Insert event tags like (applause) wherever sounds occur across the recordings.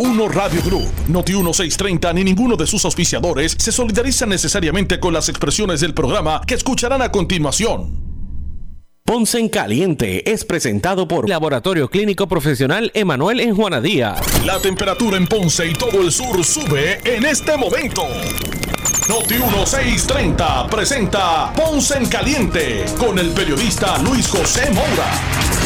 Noti1 Radio Group, Noti1630 ni ninguno de sus auspiciadores se solidariza necesariamente con las expresiones del programa que escucharán a continuación. Ponce en Caliente es presentado por Laboratorio Clínico Profesional Emanuel en Juana Díaz. La temperatura en Ponce y todo el sur sube en este momento. Noti 1630 presenta Ponce en Caliente con el periodista Luis José Moura.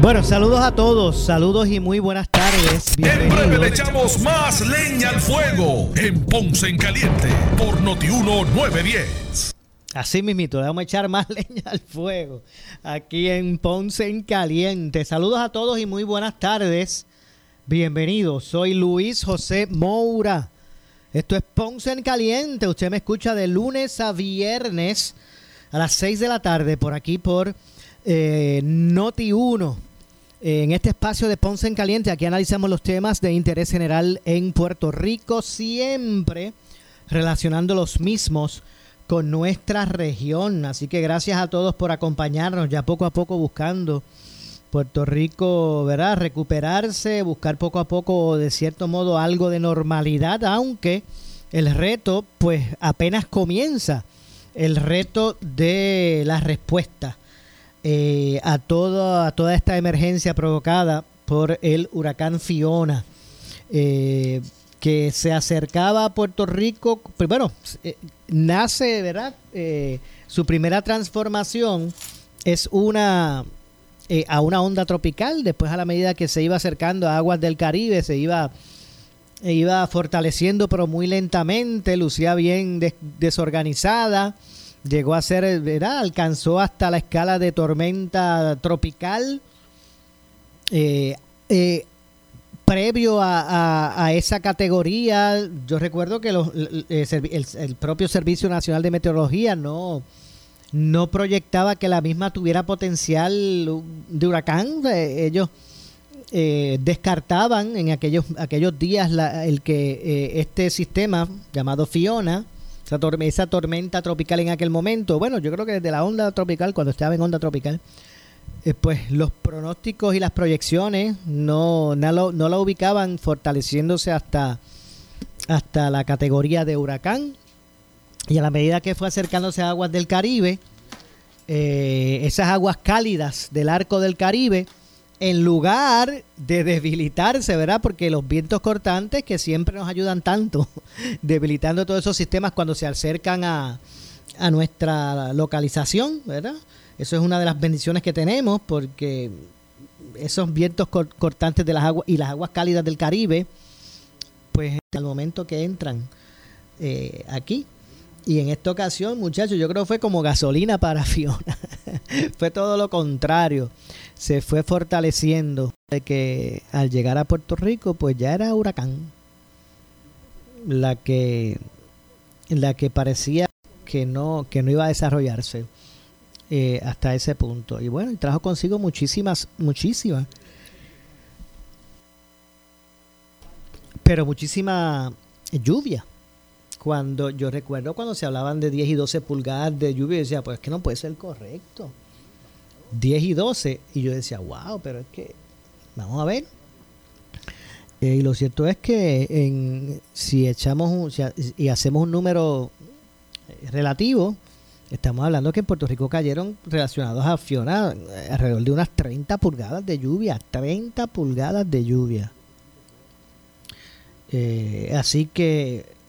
Bueno, saludos a todos, saludos y muy buenas tardes. En breve le echamos más leña al fuego en Ponce en Caliente por Noti 1910. Así mismito, le vamos a echar más (laughs) leña al fuego aquí en Ponce en Caliente. Saludos a todos y muy buenas tardes. Bienvenidos, soy Luis José Moura esto es Ponce en Caliente. Usted me escucha de lunes a viernes a las 6 de la tarde por aquí por eh, Noti 1. En este espacio de Ponce en Caliente, aquí analizamos los temas de interés general en Puerto Rico, siempre relacionando los mismos con nuestra región. Así que gracias a todos por acompañarnos, ya poco a poco buscando Puerto Rico, ¿verdad? Recuperarse, buscar poco a poco, de cierto modo, algo de normalidad, aunque el reto, pues, apenas comienza. El reto de la respuesta eh, a, todo, a toda esta emergencia provocada por el huracán Fiona, eh, que se acercaba a Puerto Rico. Primero, eh, nace, ¿verdad? su primera transformación es una eh, a una onda tropical, después a la medida que se iba acercando a aguas del Caribe, se iba, e iba fortaleciendo pero muy lentamente, lucía bien desorganizada, llegó a ser, ¿verdad? Alcanzó hasta la escala de tormenta tropical. Eh, eh, previo a, esa categoría, yo recuerdo que el, propio Servicio Nacional de Meteorología no, no proyectaba que la misma tuviera potencial de huracán. Eh, ellos eh, descartaban en aquellos, aquellos días el que eh, este sistema llamado Fiona, esa, tormenta tropical en aquel momento, bueno, yo creo que desde la onda tropical, cuando estaba en onda tropical, pues los pronósticos y las proyecciones no, no, no la ubicaban fortaleciéndose hasta, hasta la categoría de huracán. Y a la medida que fue acercándose a aguas del Caribe, eh, esas aguas cálidas del arco del Caribe, en lugar de debilitarse, ¿verdad? Porque los vientos cortantes que siempre nos ayudan tanto, (laughs) debilitando todos esos sistemas cuando se acercan a, a nuestra localización, ¿verdad? Eso es una de las bendiciones que tenemos porque esos vientos cortantes de las aguas y las aguas cálidas del Caribe, pues al momento que entran eh, aquí, y en esta ocasión, muchachos, yo creo que fue como gasolina para (laughs) Fiona. fue todo lo contrario. Se fue fortaleciendo de que al llegar a Puerto Rico, pues ya era huracán. La que, la que parecía que no, que no iba a desarrollarse eh, hasta ese punto. Y bueno, trajo consigo muchísimas, muchísimas. Pero muchísima lluvia cuando yo recuerdo cuando se hablaban de 10 y 12 pulgadas de lluvia, yo decía, pues es que no puede ser correcto. 10 y 12. Y yo decía, wow, pero es que, vamos a ver. Eh, y lo cierto es que en, si echamos un, y hacemos un número relativo, estamos hablando que en Puerto Rico cayeron relacionados a Fiona alrededor de unas 30 pulgadas de lluvia. 30 pulgadas de lluvia. Eh, así que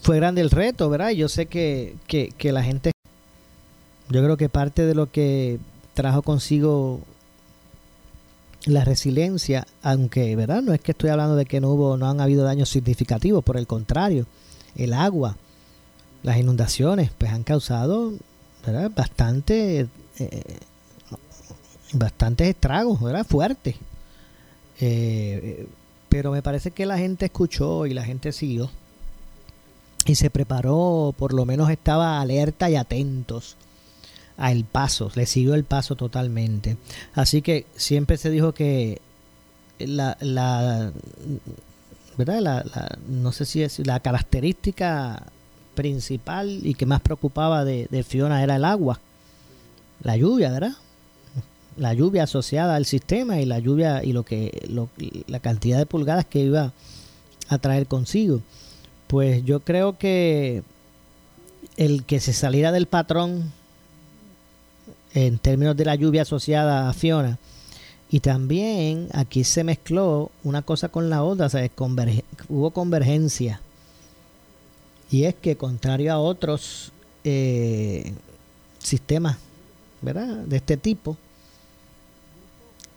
fue grande el reto, ¿verdad? Yo sé que, que, la gente, yo creo que parte de lo que trajo consigo la resiliencia, aunque, ¿verdad? No es que estoy hablando de que no hubo, no han habido daños significativos, por el contrario, el agua, las inundaciones, pues han causado, ¿verdad? Bastante, eh, bastantes estragos, ¿verdad? Fuertes. Eh, pero me parece que la gente escuchó y la gente siguió y se preparó, por lo menos estaba alerta y atentos al paso, le siguió el paso totalmente. Así que siempre se dijo que la, la ¿verdad? La, no sé si es la característica principal y que más preocupaba de, de Fiona era el agua, la lluvia, ¿verdad? la lluvia asociada al sistema y la lluvia y lo que la cantidad de pulgadas que iba a traer consigo. Pues yo creo que el que se saliera del patrón en términos de la lluvia asociada a Fiona y también aquí se mezcló una cosa con la otra, hubo convergencia. Y es que contrario a otros eh, sistemas ¿verdad? de este tipo,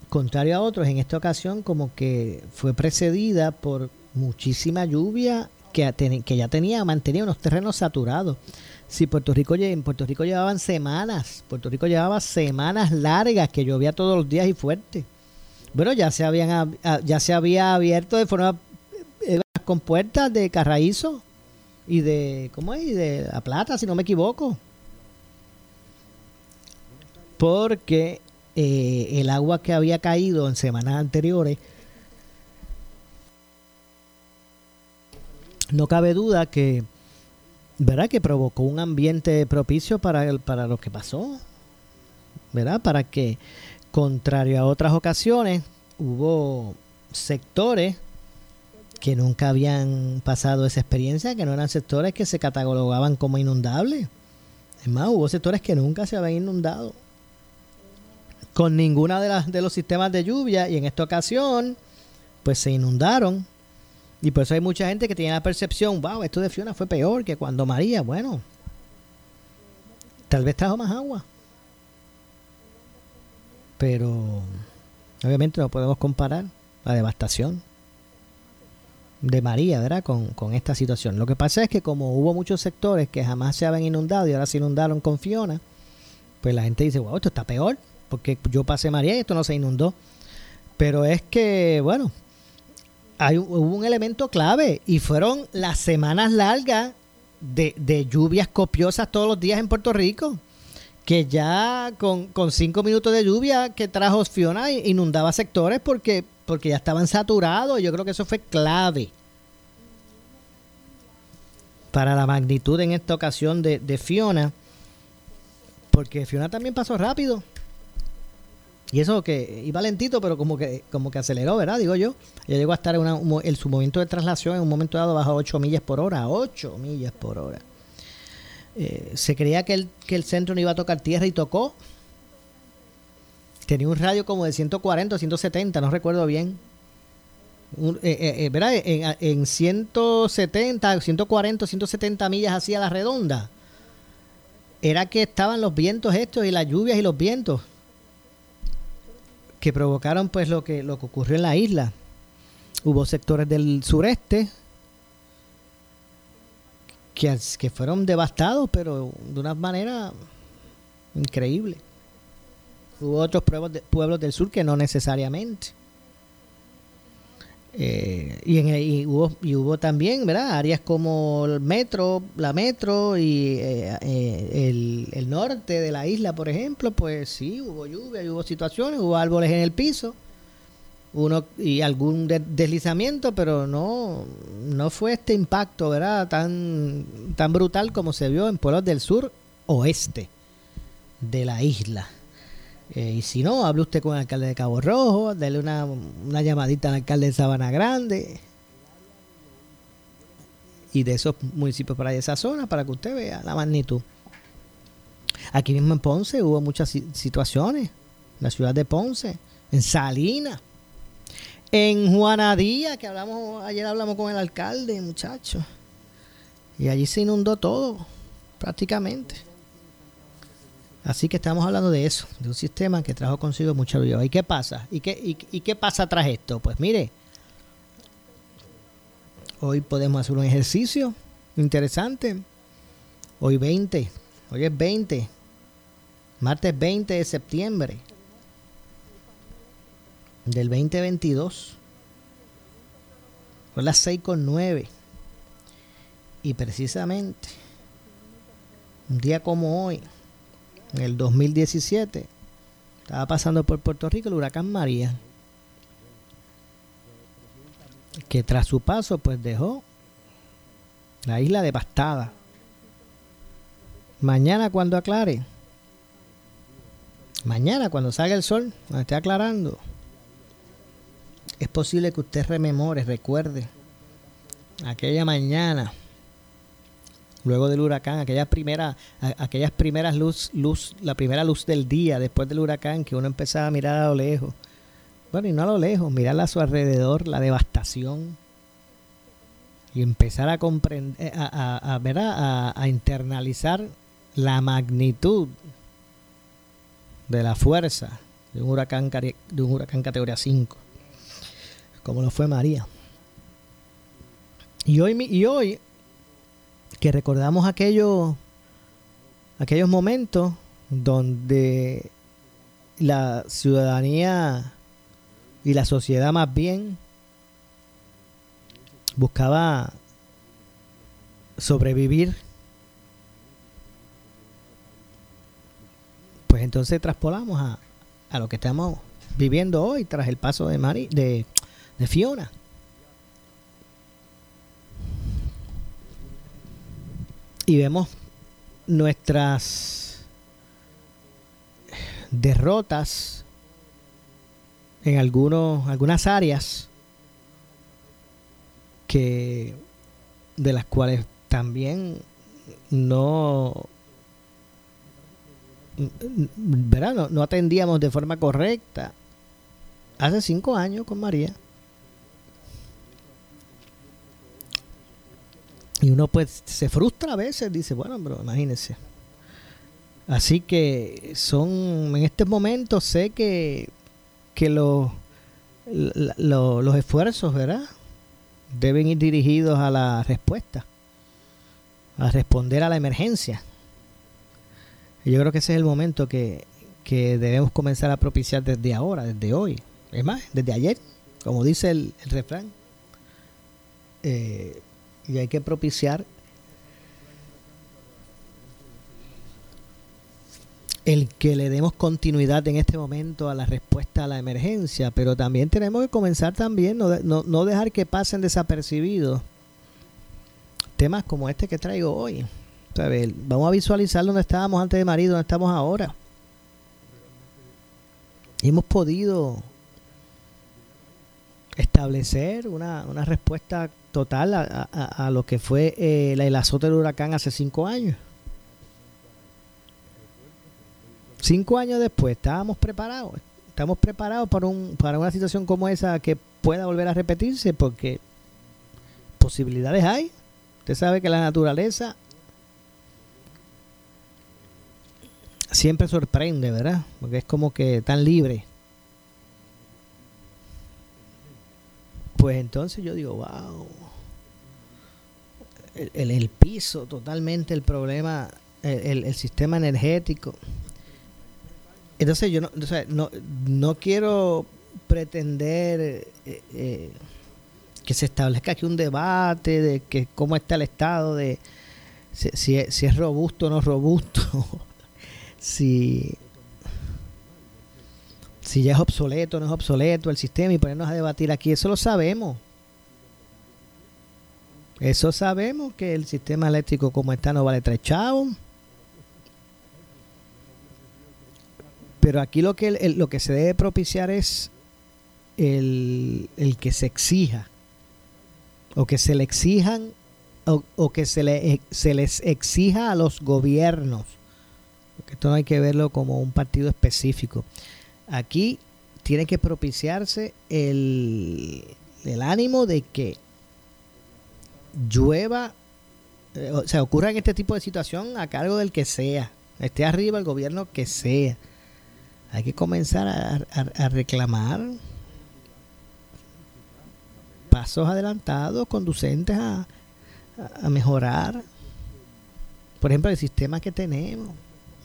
contrario a otros, en esta ocasión como que fue precedida por muchísima lluvia que, ya tenía, mantenía unos terrenos saturados. Si Puerto Rico en Puerto Rico llevaban semanas, Puerto Rico llevaba semanas largas que llovía todos los días y fuerte. Bueno, ya se habían ya se había abierto de forma eh, con puertas de Carraízo y de ¿cómo es? Y de La Plata, si no me equivoco. Porque eh, el agua que había caído en semanas anteriores no cabe duda que ¿verdad? que provocó un ambiente propicio para, para lo que pasó, ¿verdad? Para que, contrario a otras ocasiones, hubo sectores que nunca habían pasado esa experiencia, que no eran sectores que se catalogaban como inundables. Es más, hubo sectores que nunca se habían inundado con ninguna de las de los sistemas de lluvia y en esta ocasión pues se inundaron y por eso hay mucha gente que tiene la percepción, wow, esto de Fiona fue peor que cuando María. Bueno, tal vez trajo más agua. Pero obviamente no podemos comparar la devastación de María, ¿verdad? Con, con, esta situación. Lo que pasa es que como hubo muchos sectores que jamás se habían inundado y ahora se inundaron con Fiona, pues la gente dice, wow, esto está peor, porque yo pasé María y esto no se inundó. Pero es que, bueno, hay, hubo un elemento clave y fueron las semanas largas de, lluvias copiosas todos los días en Puerto Rico que ya con, cinco minutos de lluvia que trajo Fiona inundaba sectores porque, porque ya estaban saturados. Yo creo que eso fue clave para la magnitud en esta ocasión de, de Fiona. Porque Fiona también pasó rápido. Y eso que iba lentito, pero como que como que aceleró, ¿verdad? Digo yo. Ya llegó a estar en, su momento de traslación en un momento dado bajo 8 millas por hora. 8 millas por hora. Eh, se creía que el, que el centro no iba a tocar tierra y tocó. Tenía un radio como de 140 o 170, no recuerdo bien. Eh, eh, ¿Verdad? En, en 170, 140, 170 millas hacia la redonda. Era que estaban los vientos estos y las lluvias y los vientos que provocaron pues lo que, lo que ocurrió en la isla. Hubo sectores del sureste que, que fueron devastados, pero de una manera increíble. Hubo otros pueblos, pueblos del sur que no necesariamente. Eh, y, en, hubo, y hubo también, ¿verdad? Áreas como el metro, la metro y eh, eh, el, norte de la isla, por ejemplo, pues sí, hubo lluvia, hubo situaciones, hubo árboles en el piso, uno y algún deslizamiento, pero no, no fue este impacto, ¿verdad? Tan, tan brutal como se vio en pueblos del sur oeste de la isla. Eh, y si no, hable usted con el alcalde de Cabo Rojo, dele una, una llamadita al alcalde de Sabana Grande y de esos municipios para esa zona para que usted vea la magnitud. Aquí mismo en Ponce hubo muchas situaciones, la ciudad de Ponce, en Salinas, en Juanadía, que hablamos, ayer hablamos con el alcalde, muchachos, y allí se inundó todo, prácticamente. Así que estamos hablando de eso, de un sistema que trajo consigo mucha lluvia. ¿Y qué pasa? ¿Y qué, y, qué pasa tras esto? Pues mire, hoy podemos hacer un ejercicio interesante. Hoy 20, hoy es 20, martes 20 de septiembre del 2022. Son las 6 con 9. Y precisamente, un día como hoy, en el 2017, estaba pasando por Puerto Rico el huracán María, que tras su paso pues dejó la isla devastada. Mañana cuando aclare, Mañana, cuando salga el sol, cuando esté aclarando, es posible que usted rememore, recuerde aquella mañana, luego del huracán, aquella primera, aquellas primeras luz, luz, la primera luz del día después del huracán, que uno empezaba a mirar a lo lejos. Bueno, y no a lo lejos, mirar a su alrededor, la devastación. Y empezar a comprender, a, a, ver, a, a internalizar la magnitud de la fuerza de un huracán de un huracán categoría 5 como lo fue María y hoy y hoy que recordamos aquellos aquellos momentos donde la ciudadanía y la sociedad más bien buscaba sobrevivir pues entonces traspolamos a, a lo que estamos viviendo hoy tras el paso de, Mari, de, de Fiona. Y vemos nuestras derrotas en algunos, algunas áreas que de las cuales también no ¿verdad? No, atendíamos de forma correcta hace cinco años con María. Y uno pues se frustra a veces, dice, bueno, pero imagínense. Así que son, en este momento sé que, que los, los esfuerzos, ¿verdad? Deben ir dirigidos a la respuesta, a responder a la emergencia. Yo creo que ese es el momento que, debemos comenzar a propiciar desde ahora, desde hoy. Es más, desde ayer, como dice el, refrán. Eh, y hay que propiciar el que le demos continuidad en este momento a la respuesta a la emergencia, pero también tenemos que comenzar también, no, no, no dejar que pasen desapercibidos temas como este que traigo hoy. Vamos a visualizar dónde estábamos antes de marido, dónde estamos ahora. hemos podido establecer una, respuesta total a, lo que fue eh, el azote del huracán hace cinco años. Cinco años después, estábamos preparados. Estamos preparados para, un, para una situación como esa que pueda volver a repetirse porque posibilidades hay. Usted sabe que la naturaleza siempre sorprende, ¿verdad? Porque es como que tan libre. Pues entonces yo digo, wow. El, el, piso, totalmente el problema, el, el, sistema energético. Entonces yo no, no, no quiero pretender eh, eh, que se establezca aquí un debate de que cómo está el estado de si, si, si es robusto o no robusto (laughs) si, si ya es obsoleto no es obsoleto el sistema y ponernos a debatir aquí, eso lo sabemos. Eso sabemos que el sistema eléctrico como está no vale tres chavos. Pero aquí lo que, lo que se debe propiciar es el, el, que se exija o que se le exijan o, o que se, le, se les exija a los gobiernos esto no hay que verlo como un partido específico. Aquí tiene que propiciarse el, el ánimo de que llueva, eh, o sea, ocurra en este tipo de situación a cargo del que sea, esté arriba el gobierno que sea. Hay que comenzar a, reclamar pasos adelantados conducentes a, a mejorar, por ejemplo, el sistema que tenemos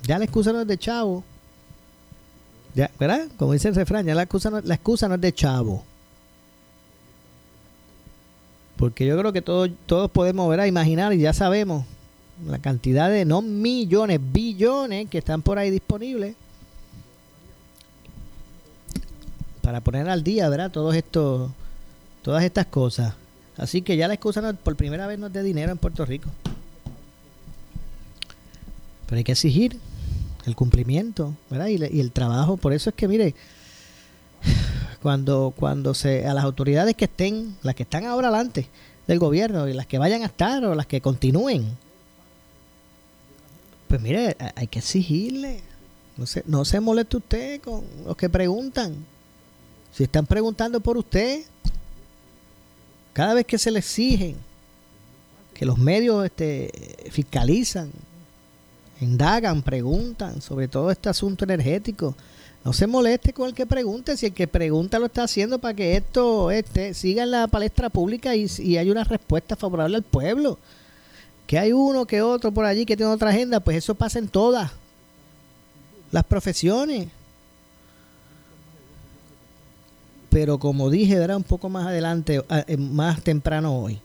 ya la excusa no es de chavo. Ya, ¿Verdad? Como dice el refrán, ya la excusa, no, la excusa no es de chavo. Porque yo creo que todos, todos podemos ver a imaginar y ya sabemos la cantidad de no millones, billones que están por ahí disponibles para poner al día, ¿verdad? Todos estos, todas estas cosas. Así que ya la excusa por primera vez no es de dinero en Puerto Rico. Pero hay que exigir el cumplimiento, ¿verdad? Y, y, el trabajo. Por eso es que, mire, cuando, cuando se, a las autoridades que estén, las que están ahora adelante del gobierno y las que vayan a estar o las que continúen, pues mire, hay que exigirle. No se, no se moleste usted con los que preguntan. Si están preguntando por usted, cada vez que se le exigen, que los medios este, fiscalizan, indagan, preguntan sobre todo este asunto energético, no se moleste con el que pregunte, si el que pregunta lo está haciendo para que esto este, siga en la palestra pública y, y hay una respuesta favorable al pueblo. Que hay uno que otro por allí que tiene otra agenda, pues eso pasa en todas las profesiones. Pero como dije, era un poco más adelante, eh, más temprano hoy.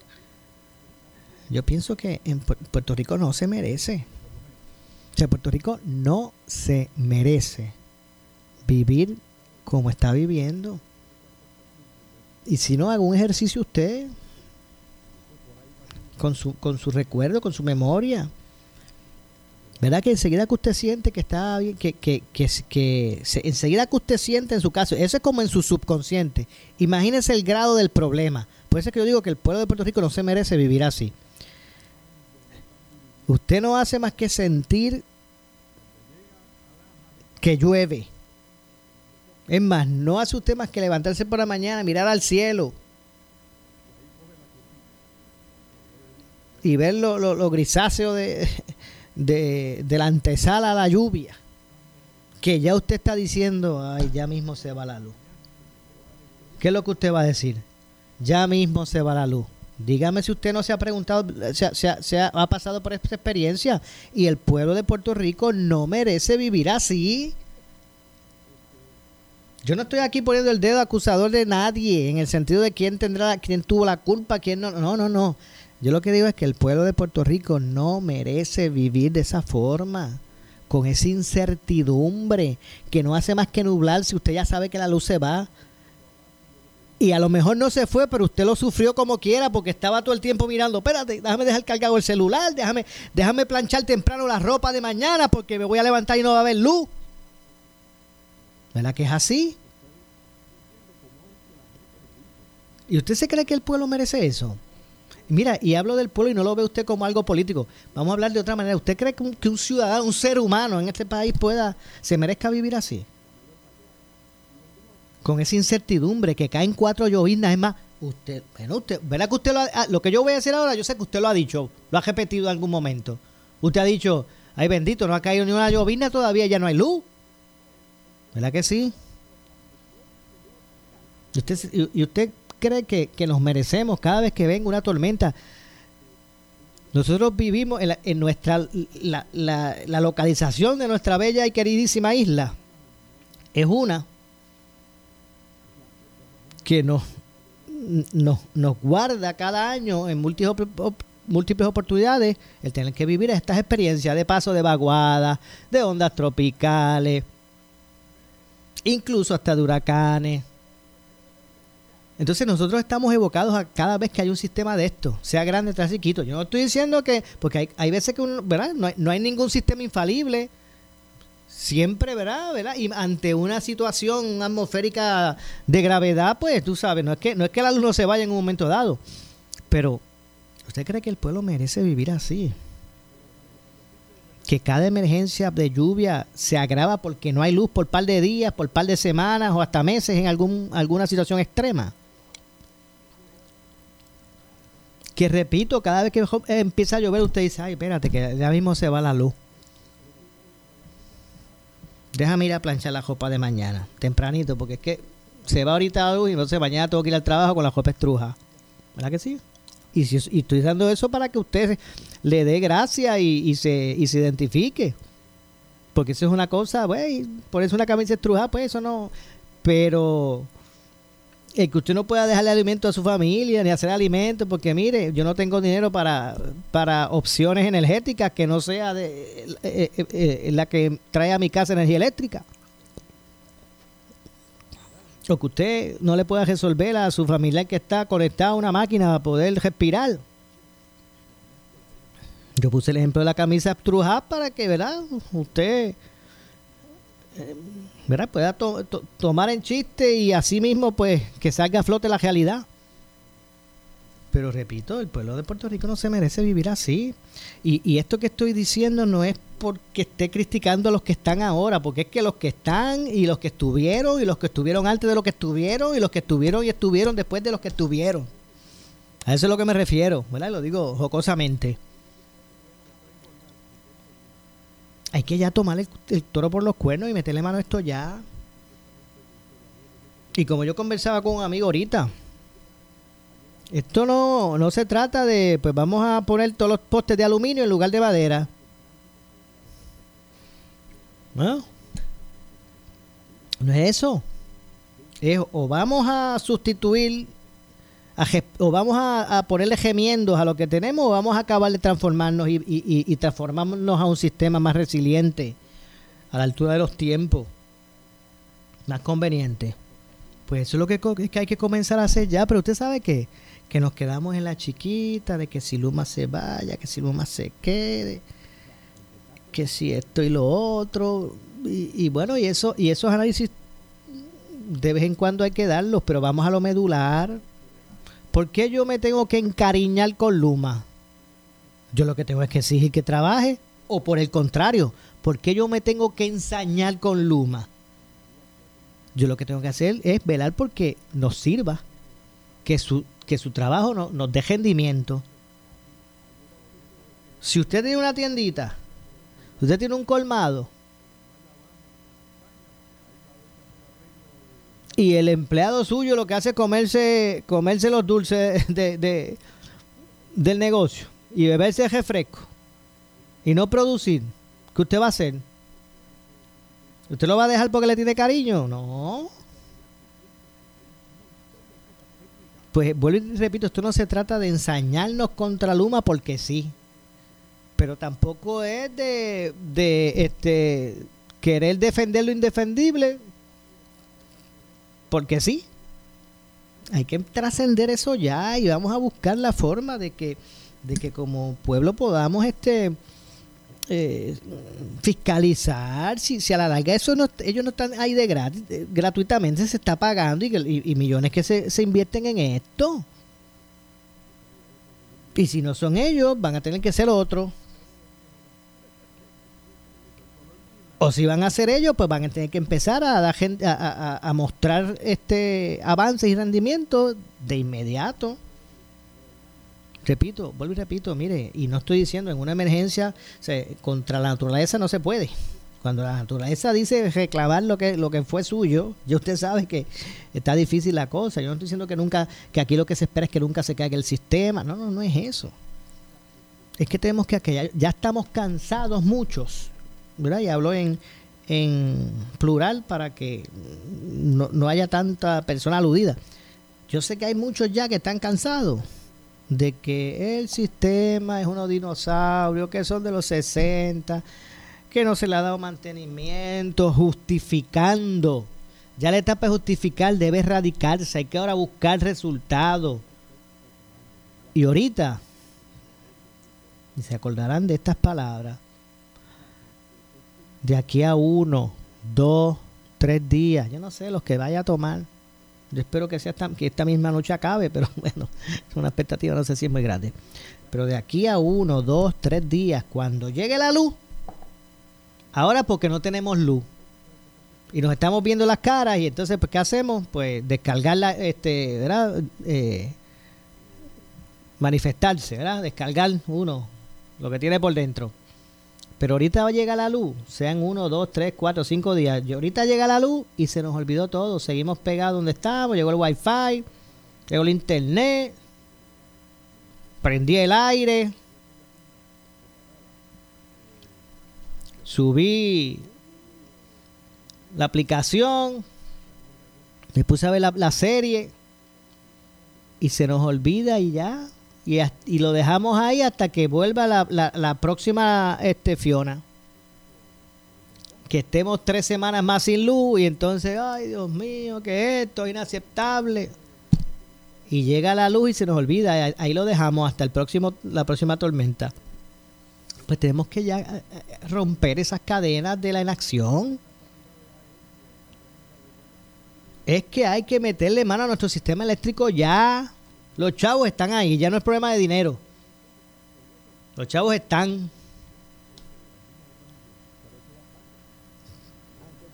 Yo pienso que en Puerto Rico no se merece. O sea, Puerto Rico no se merece vivir como está viviendo. Y si no, haga un ejercicio usted con su, con su recuerdo, con su memoria. ¿Verdad que enseguida que usted siente que está bien, que, que, que, que enseguida que usted siente en su caso, eso es como en su subconsciente. Imagínese el grado del problema. Por eso es que yo digo que el pueblo de Puerto Rico no se merece vivir así. Usted no hace más que sentir que llueve. Es más, no hace usted más que levantarse por la mañana, mirar al cielo y ver lo, grisáceo de, de, de, la antesala a la lluvia, que ya usted está diciendo, ay, ya mismo se va la luz. ¿Qué es lo que usted va a decir? Ya mismo se va la luz. Dígame si usted no se ha preguntado, se, se, ha, pasado por esta experiencia y el pueblo de Puerto Rico no merece vivir así. Yo no estoy aquí poniendo el dedo acusador de nadie en el sentido de quién tendrá, quién tuvo la culpa, quién no. No, no, no. Yo lo que digo es que el pueblo de Puerto Rico no merece vivir de esa forma, con esa incertidumbre que no hace más que nublar si usted ya sabe que la luz se va. Y a lo mejor no se fue, pero usted lo sufrió como quiera porque estaba todo el tiempo mirando, espérate, déjame dejar cargado el celular, déjame, déjame planchar temprano la ropa de mañana porque me voy a levantar y no va a haber luz. ¿Verdad que es así? ¿Y usted se cree que el pueblo merece eso? Mira, y hablo del pueblo y no lo ve usted como algo político. Vamos a hablar de otra manera. ¿Usted cree que un, que un ciudadano, un ser humano en este país pueda, se merezca vivir así? Con esa incertidumbre que caen cuatro lloviznas. Es más, usted, bueno, usted, ¿verdad que usted lo ha, lo que yo voy a decir ahora, yo sé que usted lo ha dicho, lo ha repetido en algún momento. Usted ha dicho, ay bendito, no ha caído ni una llovizna todavía, ya no hay luz. ¿Verdad que sí? ¿Y usted, y usted cree que, que, nos merecemos cada vez que venga una tormenta? Nosotros vivimos en, en nuestra la, la, localización de nuestra bella y queridísima isla. Es una que nos, nos, nos guarda cada año en múltiples, múltiples oportunidades el tener que vivir estas experiencias de paso de vaguadas, de ondas tropicales, incluso hasta de huracanes. Entonces nosotros estamos evocados a cada vez que hay un sistema de esto, sea grande, sea chiquito. Yo no estoy diciendo que, porque hay, hay veces que uno, ¿verdad? No hay, no hay, ningún sistema infalible. Siempre, ¿verdad? ¿verdad? Y ante una situación atmosférica de gravedad, pues tú sabes, no es que no es que la luz no se vaya en un momento dado. Pero, ¿usted cree que el pueblo merece vivir así? que cada emergencia de lluvia se agrava porque no hay luz por par de días, por par de semanas o hasta meses en algún, alguna situación extrema. Que repito, cada vez que empieza a llover usted dice, ay, espérate, que ya mismo se va la luz. Déjame ir a planchar la ropa de mañana, tempranito, porque es que se va ahorita luz y entonces mañana tengo que ir al trabajo con la ropa estruja. ¿Verdad que sí? Y, si, estoy dando eso para que usted le dé gracia y, se, identifique. Porque eso es una cosa, güey, por eso una camisa estrujada, pues eso no. Pero el que usted no pueda dejarle alimento a su familia ni hacer alimento, porque mire, yo no tengo dinero para, para opciones energéticas que no sea de eh, eh, eh, la que trae a mi casa energía eléctrica. O que usted no le pueda resolver a su familiar que está conectado a una máquina para poder respirar. Yo puse el ejemplo de la camisa estrujada para que, ¿verdad? Usted pueda tomar en chiste y así mismo pues que salga a flote la realidad. Pero repito, el pueblo de Puerto Rico no se merece vivir así. Y, y, esto que estoy diciendo no es porque esté criticando a los que están ahora, porque es que los que están y los que estuvieron y los que estuvieron antes de los que estuvieron y los que estuvieron y estuvieron después de los que estuvieron. A eso es lo que me refiero, ¿verdad? Lo digo jocosamente. Hay que ya tomar el, toro por los cuernos y meterle mano a esto ya. Y como yo conversaba con un amigo ahorita, esto no, no se trata de, pues vamos a poner todos los postes de aluminio en lugar de madera. No, no es eso. Es o vamos a sustituir o vamos a, ponerle gemiendos a lo que tenemos o vamos a acabar de transformarnos y, y, transformarnos a un sistema más resiliente, a la altura de los tiempos, más conveniente. Pues eso es lo que, que hay que comenzar a hacer ya, pero usted sabe que, que nos quedamos en la chiquita, de que si Luma se vaya, que si Luma se quede, que si esto y lo otro, y, y bueno, y eso, y esos análisis de vez en cuando hay que darlos, pero vamos a lo medular, ¿Por qué yo me tengo que encariñar con Luma? Yo lo que tengo es que exigir que trabaje. O por el contrario, ¿por qué yo me tengo que ensañar con Luma? Yo lo que tengo que hacer es velar porque nos sirva, que su, que su trabajo no, nos dé rendimiento. Si usted tiene una tiendita, usted tiene un colmado, y el empleado suyo lo que hace es comerse, comerse los dulces de, del negocio y beberse refresco y no producir, ¿qué usted va a hacer? ¿Usted lo va a dejar porque le tiene cariño? No. Pues vuelvo y repito, esto no se trata de ensañarnos contra Luma porque sí. Pero tampoco es de, de este, querer defender lo indefendible porque sí, hay que trascender eso ya y vamos a buscar la forma de que, de que como pueblo podamos este eh, fiscalizar si, si a la larga eso no, ellos no están ahí de gratis, gratuitamente se está pagando y, y, millones que se, se invierten en esto. Y si no son ellos, van a tener que ser otros. O si van a hacer ellos, pues van a tener que empezar a, dar a, a, mostrar este avances y rendimiento de inmediato. Repito, vuelvo y repito, mire, y no estoy diciendo en una emergencia contra la naturaleza no se puede. Cuando la naturaleza dice reclamar lo que lo que fue suyo, ya usted sabe que está difícil la cosa. Yo no estoy diciendo que nunca que aquí lo que se espera es que nunca se caiga el sistema. No, no, no es eso. Es que tenemos que, que ya estamos cansados muchos y hablo en, en plural para que no, haya tanta persona aludida. Yo sé que hay muchos ya que están cansados de que el sistema es unos dinosaurios que son de los 60, que no se le ha dado mantenimiento, justificando. Ya la etapa de justificar debe erradicarse, hay que ahora buscar resultados. Y ahorita, y se acordarán de estas palabras, de aquí a uno, dos, tres días, yo no sé, los que vaya a tomar. Yo espero que sea esta, que esta misma noche acabe, (laughs) pero bueno, es una expectativa, no sé si es muy grande. Pero de aquí a uno, dos, tres días, cuando llegue la luz, ahora porque no tenemos luz y nos estamos viendo las caras y entonces pues qué hacemos pues descargarla este verdad eh, manifestarse verdad descargar uno lo que tiene por dentro pero ahorita va a la luz, sean uno, dos, tres, cuatro, cinco días. Y ahorita llega la luz y se nos olvidó todo. Seguimos pegados donde estábamos, llegó el wifi, llegó el internet, prendí el aire, subí la aplicación, me puse a ver la, la serie y se nos olvida y ya y, lo dejamos ahí hasta que vuelva la, la, próxima este, Fiona. Que estemos tres semanas más sin luz y entonces, ay Dios mío, que esto es inaceptable. Y llega la luz y se nos olvida, ahí lo dejamos hasta el próximo, la próxima tormenta. Pues tenemos que ya eh, eh, romper esas cadenas de la inacción. es que hay que meterle mano a nuestro sistema eléctrico ya. Los chavos están ahí, ya no es problema de dinero. Los chavos están.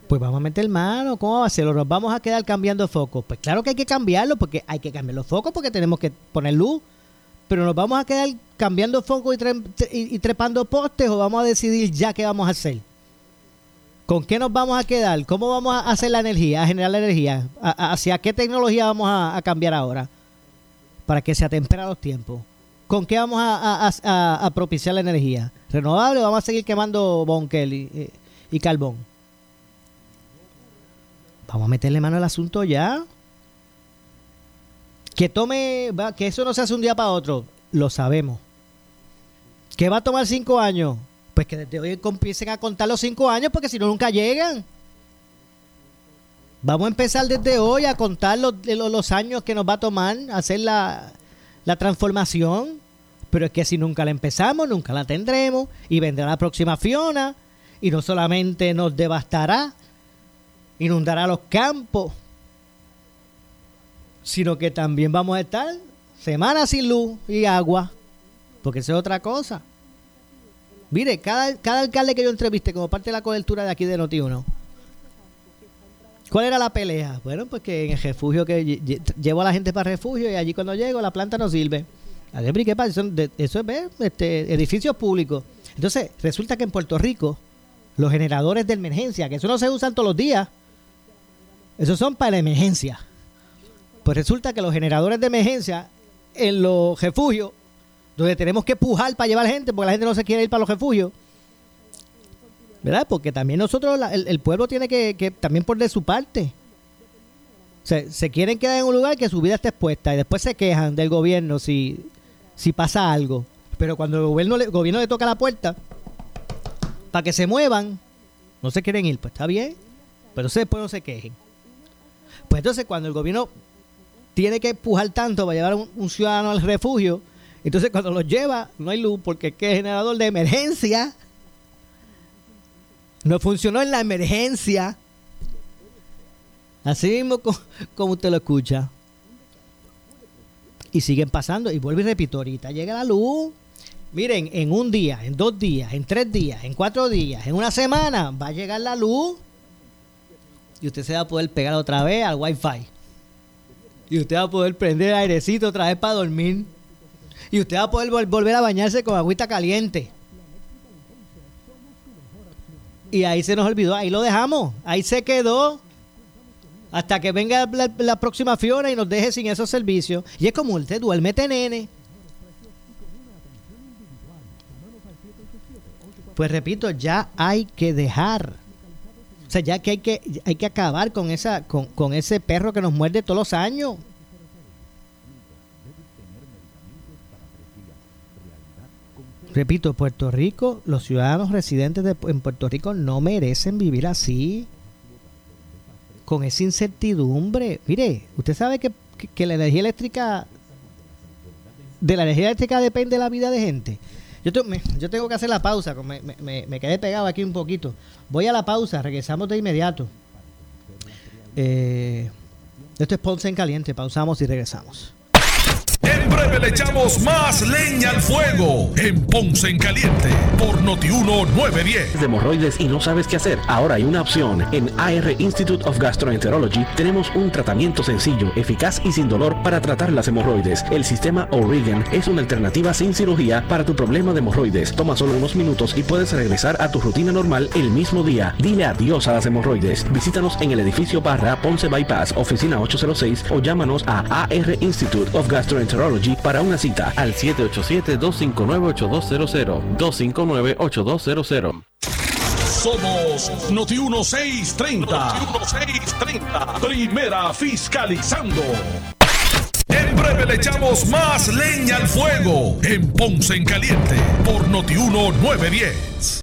Pues vamos a meter mano, ¿cómo va a? ¿Nos vamos a quedar cambiando focos? Pues claro que hay que cambiarlo, porque hay que cambiar los focos, porque tenemos que poner luz. Pero nos vamos a quedar cambiando focos y, trepando postes, o vamos a decidir ya qué vamos a hacer. ¿Con qué nos vamos a quedar? ¿Cómo vamos a hacer la energía, a generar la energía? ¿Hacia qué tecnología vamos a, cambiar ahora? Para que se atempera los tiempos. ¿Con qué vamos a, propiciar la energía? ¿Renovable o vamos a seguir quemando bonkel y, y carbón? Vamos a meterle mano al asunto ya. Que tome, que eso no se hace un día para otro, lo sabemos. ¿Que va a tomar cinco años? Pues que desde hoy empiecen a contar los cinco años porque si no nunca llegan. Vamos a empezar desde hoy a contar los, los años que nos va a tomar hacer la, la transformación. Pero es que si nunca la empezamos, nunca la tendremos. Y vendrá la próxima Fiona. Y no solamente nos devastará, inundará los campos, sino que también vamos a estar semanas sin luz y agua. Porque eso es otra cosa. Mire, cada, cada alcalde que yo entreviste como parte de la cobertura de aquí de Noti1, ¿cuál era la pelea? Bueno, pues que en el refugio que llevo a la gente para refugio y allí cuando llego la planta no sirve. ¿qué pasa? Eso, es este, edificios públicos. Entonces, resulta que en Puerto Rico, los generadores de emergencia, que eso no se usan todos los días, esos son para emergencia. Pues resulta que los generadores de emergencia en los refugios donde tenemos que pujar para llevar gente, porque la gente no se quiere ir para los refugios. ¿Verdad? Porque también nosotros, el, pueblo tiene que, también poner su parte. Se, se quieren quedar en un lugar que su vida está expuesta y después se quejan del gobierno si, si pasa algo. Pero cuando el gobierno, le, gobierno le toca la puerta para que se muevan, no se quieren ir. Pues está bien, pero después no se quejen. Pues entonces cuando el gobierno tiene que empujar tanto para llevar a un ciudadano al refugio, entonces cuando los lleva no hay luz porque es que el generador de emergencia no funcionó en la emergencia. Así mismo como, usted lo escucha. Y siguen pasando. Y vuelvo y repito, ahorita llega la luz. Miren, en un día, en dos días, en tres días, en cuatro días, en una semana, va a llegar la luz. Y usted se va a poder pegar otra vez al wifi. Y usted va a poder prender airecito otra vez para dormir y usted va a poder volver a bañarse con agüita caliente. Y ahí se nos olvidó, ahí lo dejamos, ahí se quedó hasta que venga la, próxima Fiona y nos deje sin esos servicios. Y es como usted duérmete, nene. Pues repito, ya hay que dejar. O sea, ya que hay que, hay que acabar con, esa, con, con ese perro que nos muerde todos los años. Repito, Puerto Rico, los ciudadanos residentes de, en Puerto Rico no merecen vivir así, con esa incertidumbre. Mire, usted sabe que, la energía eléctrica, de la energía eléctrica depende la vida de gente. Yo, yo tengo que hacer la pausa, me, me, me, quedé pegado aquí un poquito. Voy a la pausa, regresamos de inmediato. Eh, esto es Ponce en Caliente, pausamos y regresamos. En breve le echamos más leña al fuego en Ponce en Caliente por Notiuno 910. De hemorroides y no sabes qué hacer. Ahora hay una opción. En AR Institute of Gastroenterology tenemos un tratamiento sencillo, eficaz y sin dolor para tratar las hemorroides. El sistema O'Regan es una alternativa sin cirugía para tu problema de hemorroides. Toma solo unos minutos y puedes regresar a tu rutina normal el mismo día. Dile adiós a las hemorroides. Visítanos en el edificio Barra Ponce Bypass, oficina 806 o llámanos a AR Institute of Gastroenterology para una cita al 787-259-8200. 259-8200. Somos Noti 1630. Noti 1630. Primera fiscalizando. En breve le echamos más leña al fuego en Ponce en Caliente por Noti 1910.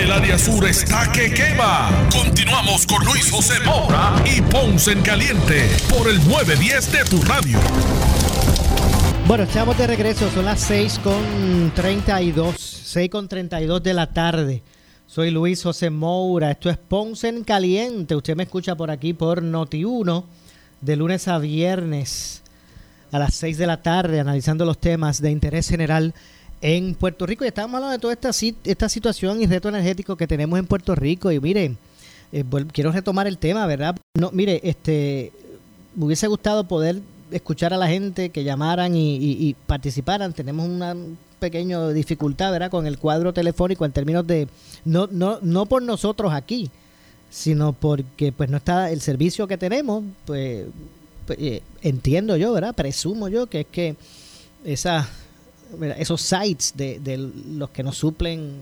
El área sur está que quema. Continuamos con Luis José Moura y Ponce en Caliente por el 910 de tu radio. Bueno, estamos de regreso, son las 6 con 32, 6 con 32 de la tarde. Soy Luis José Moura, esto es Ponce en Caliente. Usted me escucha por aquí por Noti1 de lunes a viernes a las 6 de la tarde analizando los temas de interés general en Puerto Rico. Y estamos hablando de toda esta, esta situación y reto energético que tenemos en Puerto Rico. Y miren, eh, quiero retomar el tema, ¿verdad? No, mire, este, me hubiese gustado poder escuchar a la gente que llamaran y, participaran. Tenemos una pequeña dificultad, ¿verdad? Con el cuadro telefónico en términos de, no, no, no por nosotros aquí, sino porque pues no está el servicio que tenemos, pues, pues eh, entiendo yo, ¿verdad? Presumo yo que es que esos sites de, los que nos suplen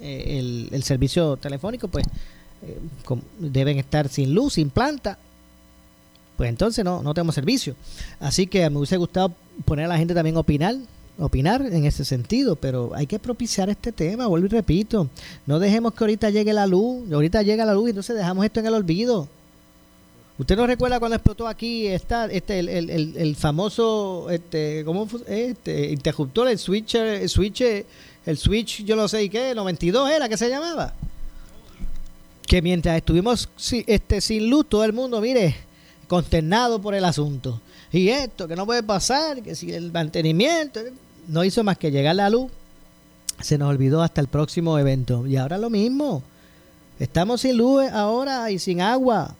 eh, el, servicio telefónico, pues eh, deben estar sin luz, sin planta. Pues entonces no, no tenemos servicio. Así que me hubiese gustado poner a la gente también opinar, opinar en ese sentido, pero hay que propiciar este tema, vuelvo y repito. No dejemos que ahorita llegue la luz, ahorita llega la luz y entonces dejamos esto en el olvido. ¿Usted no recuerda cuando explotó aquí esta, este, el, el, el, famoso, este, ¿cómo este, interruptor, el switch, el switch, el switch, yo no sé y qué, 92 era que se llamaba? Que mientras estuvimos este, sin luz, todo el mundo, mire, consternado por el asunto. Y esto, que no puede pasar, que si el mantenimiento, no hizo más que llegar la luz, se nos olvidó hasta el próximo evento. Y ahora lo mismo. Estamos sin luz ahora y sin agua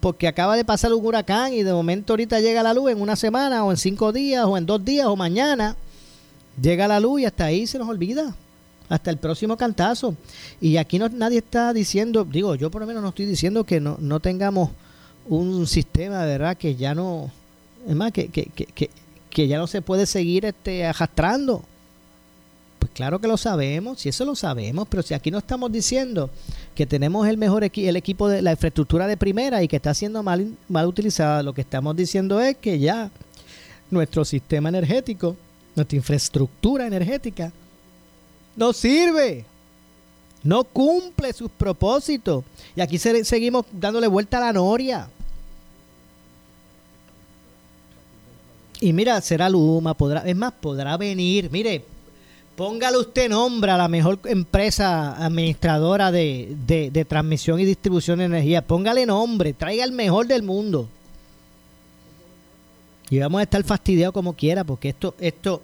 porque acaba de pasar un huracán y de momento ahorita llega la luz en una semana o en cinco días o en dos días o mañana. Llega la luz y hasta ahí se nos olvida. Hasta el próximo cantazo. Y aquí no, nadie está diciendo, digo, yo por lo menos no estoy diciendo que no, no tengamos un sistema, ¿verdad? Que ya no, es más, que, que, que, que ya no se puede seguir este, arrastrando. Pues claro que lo sabemos, si eso lo sabemos, pero si aquí no estamos diciendo que tenemos el mejor el equipo de la infraestructura de primera y que está siendo mal, mal utilizada, lo que estamos diciendo es que ya nuestro sistema energético, nuestra infraestructura energética, no sirve, no cumple sus propósitos. Y aquí seguimos dándole vuelta a la noria. Y mira, será Luma, es más, podrá venir, mire, Póngale usted nombre a la mejor empresa administradora de, transmisión y distribución de energía. Póngale nombre, traiga el mejor del mundo. Y vamos a estar fastidiados como quiera, porque esto, esto,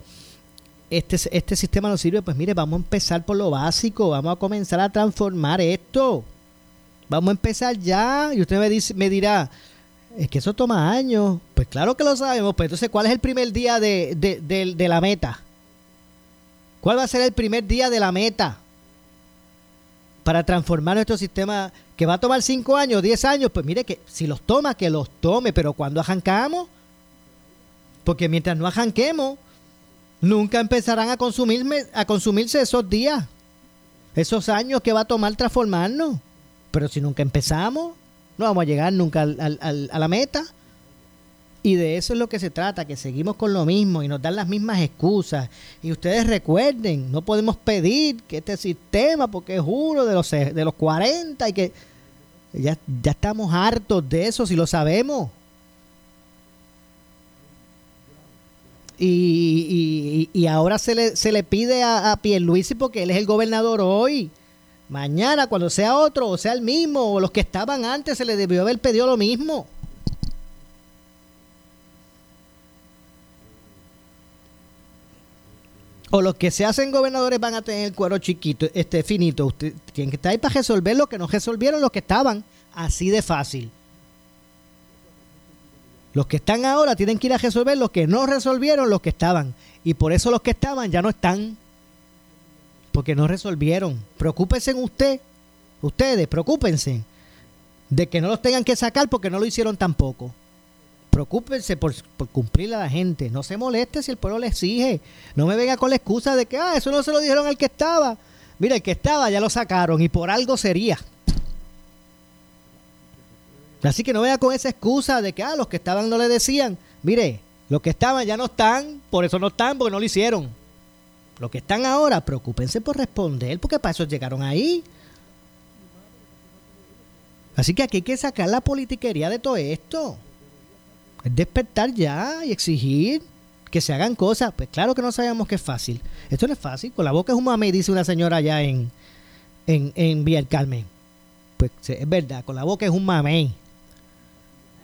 este, este sistema no sirve. Pues mire, vamos a empezar por lo básico, vamos a comenzar a transformar esto. Vamos a empezar ya. Y usted me, dice, me dirá, es que eso toma años. Pues claro que lo sabemos. Pues entonces, ¿cuál es el primer día de, de la meta? ¿Cuál va a ser el primer día de la meta para transformar nuestro sistema que va a tomar 5 años, 10 años? Pues mire que si los toma, que los tome, pero cuando arrancamos, porque mientras no arranquemos, nunca empezarán a, consumirme, a consumirse esos días, esos años que va a tomar transformarnos. Pero si nunca empezamos, no vamos a llegar nunca a la meta. Y de eso es lo que se trata, que seguimos con lo mismo y nos dan las mismas excusas. Y ustedes recuerden, no podemos pedir que este sistema, porque es uno de los, de los 40 y que ya, ya estamos hartos de eso, si lo sabemos. Y, y, ahora se le, se le pide a, a Pierluisi porque él es el gobernador hoy. Mañana, cuando sea otro, o sea el mismo, o los que estaban antes, se le debió haber pedido lo mismo. O los que se hacen gobernadores van a tener el cuero chiquito, este finito. Usted tiene que estar ahí para resolver lo que no resolvieron los que estaban. Así de fácil. Los que están ahora tienen que ir a resolver lo que no resolvieron los que estaban. Y por eso los que estaban ya no están. porque no resolvieron. Preocúpense en usted, ustedes, preocúpense de que no los tengan que sacar porque no lo hicieron tampoco. Preocúpense por, por a la gente. No se moleste si el pueblo le exige. No me venga con la excusa de que, ah, eso no se lo dijeron al que estaba. Mira, el que estaba ya lo sacaron y por algo sería. Así que no venga con esa excusa de que, ah, los que estaban no le decían. Mire, los que estaban ya no están, por eso no están, porque no lo hicieron. Los que están ahora, preocúpense por responder, porque para eso llegaron ahí. Así que aquí hay que sacar la politiquería de todo esto. Es despertar ya y exigir que se hagan cosas. Pues claro que no sabemos que es fácil. Esto no es fácil. Con la boca es un mame, dice una señora allá en, en, en Carmen. Pues es verdad, con la boca es un mamey.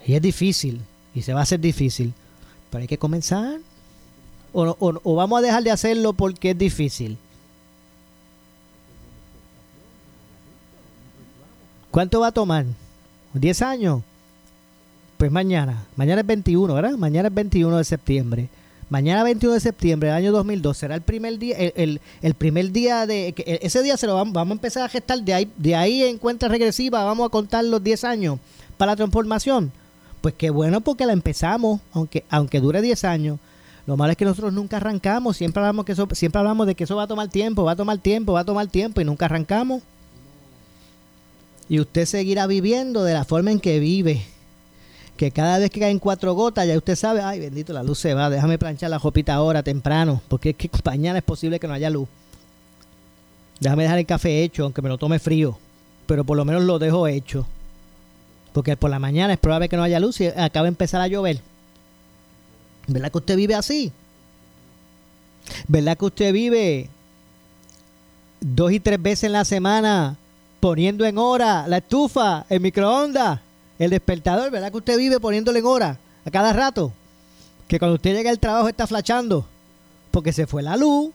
Y es difícil. Y se va a hacer difícil. Pero hay que comenzar. O, o vamos a dejar de hacerlo porque es difícil. ¿Cuánto va a tomar? ¿10 años? Pues mañana. Mañana es 21, ¿verdad? Mañana es 21 de septiembre. Mañana 21 de septiembre del año 2002 será el primer día, el, el, primer día de... Ese día se lo vamos, vamos a empezar a gestar, de ahí, de ahí en cuenta regresiva vamos a contar los 10 años para la transformación. Pues qué bueno porque la empezamos, aunque, aunque dure 10 años. Lo malo es que nosotros nunca arrancamos, siempre hablamos, que eso, siempre hablamos de que eso va a tomar tiempo, va a tomar tiempo, va a tomar tiempo y nunca arrancamos. Y usted seguirá viviendo de la forma en que vive. Que cada vez que caen cuatro gotas, ya usted sabe, ay bendito, la luz se va, déjame planchar la jopita ahora temprano, porque es que (laughs) mañana es posible que no haya luz. Déjame dejar el café hecho, aunque me lo tome frío, pero por lo menos lo dejo hecho. Porque por la mañana es probable que no haya luz y acaba de empezar a llover. ¿Verdad que usted vive así? ¿Verdad que usted vive dos y tres veces en la semana poniendo en hora la estufa, el microondas, el despertador, ¿verdad que usted vive poniéndole en hora a cada rato? Que cuando usted llega al trabajo está flachando porque se fue la luz.